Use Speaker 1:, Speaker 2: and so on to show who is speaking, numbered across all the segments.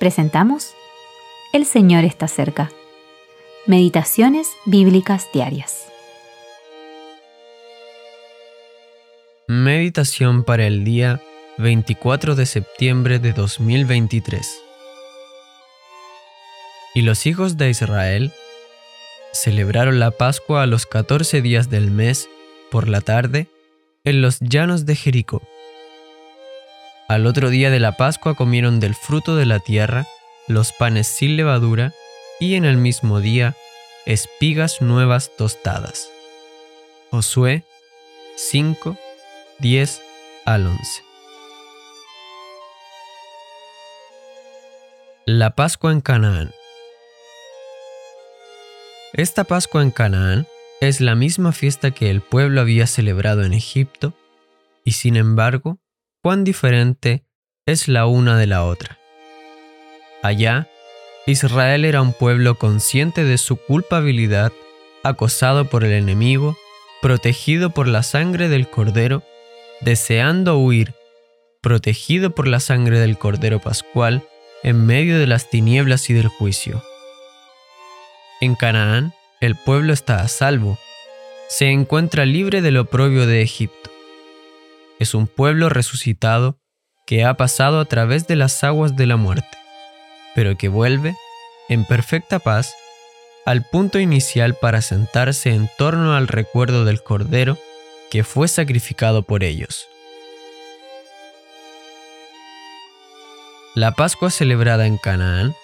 Speaker 1: presentamos El Señor está cerca. Meditaciones Bíblicas Diarias.
Speaker 2: Meditación para el día 24 de septiembre de 2023. Y los hijos de Israel celebraron la Pascua a los 14 días del mes por la tarde en los llanos de Jericó. Al otro día de la Pascua comieron del fruto de la tierra los panes sin levadura y en el mismo día espigas nuevas tostadas. Josué 5, 10 al 11. La Pascua en Canaán. Esta Pascua en Canaán es la misma fiesta que el pueblo había celebrado en Egipto, y sin embargo cuán diferente es la una de la otra. Allá, Israel era un pueblo consciente de su culpabilidad, acosado por el enemigo, protegido por la sangre del cordero, deseando huir, protegido por la sangre del cordero pascual, en medio de las tinieblas y del juicio. En Canaán, el pueblo está a salvo, se encuentra libre del oprobio de Egipto es un pueblo resucitado que ha pasado a través de las aguas de la muerte, pero que vuelve, en perfecta paz, al punto inicial para sentarse en torno al recuerdo del Cordero que fue sacrificado por ellos. La Pascua celebrada en Canaán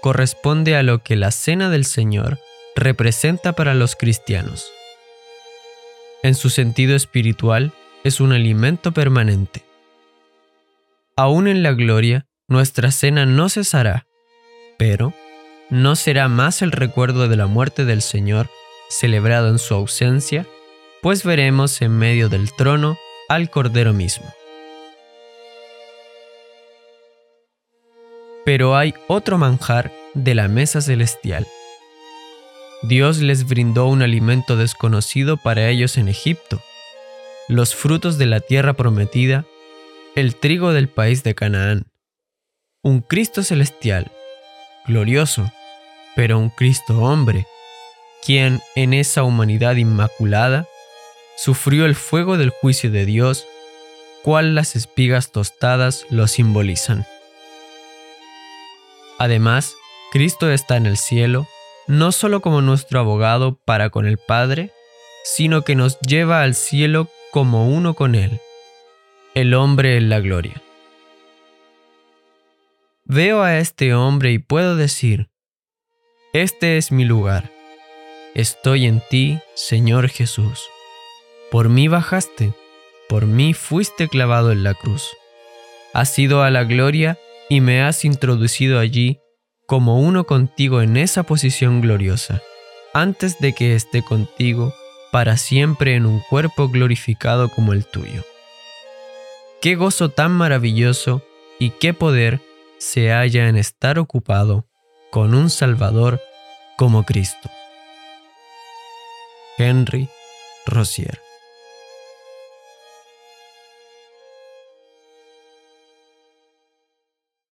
Speaker 2: corresponde a lo que la Cena del Señor representa para los cristianos. En su sentido espiritual, es un alimento permanente. Aún en la gloria, nuestra cena no cesará, pero no será más el recuerdo de la muerte del Señor celebrado en su ausencia, pues veremos en medio del trono al Cordero mismo. Pero hay otro manjar de la mesa celestial. Dios les brindó un alimento desconocido para ellos en Egipto, los frutos de la tierra prometida, el trigo del país de Canaán, un Cristo celestial, glorioso, pero un Cristo hombre, quien en esa humanidad inmaculada sufrió el fuego del juicio de Dios, cual las espigas tostadas lo simbolizan. Además, Cristo está en el cielo, no solo como nuestro abogado para con el Padre, sino que nos lleva al cielo como uno con Él, el hombre en la gloria. Veo a este hombre y puedo decir, este es mi lugar, estoy en ti, Señor Jesús. Por mí bajaste, por mí fuiste clavado en la cruz. Has ido a la gloria y me has introducido allí como uno contigo en esa posición gloriosa, antes de que esté contigo para siempre en un cuerpo glorificado como el tuyo. Qué gozo tan maravilloso y qué poder se halla en estar ocupado con un Salvador como Cristo. Henry Rosier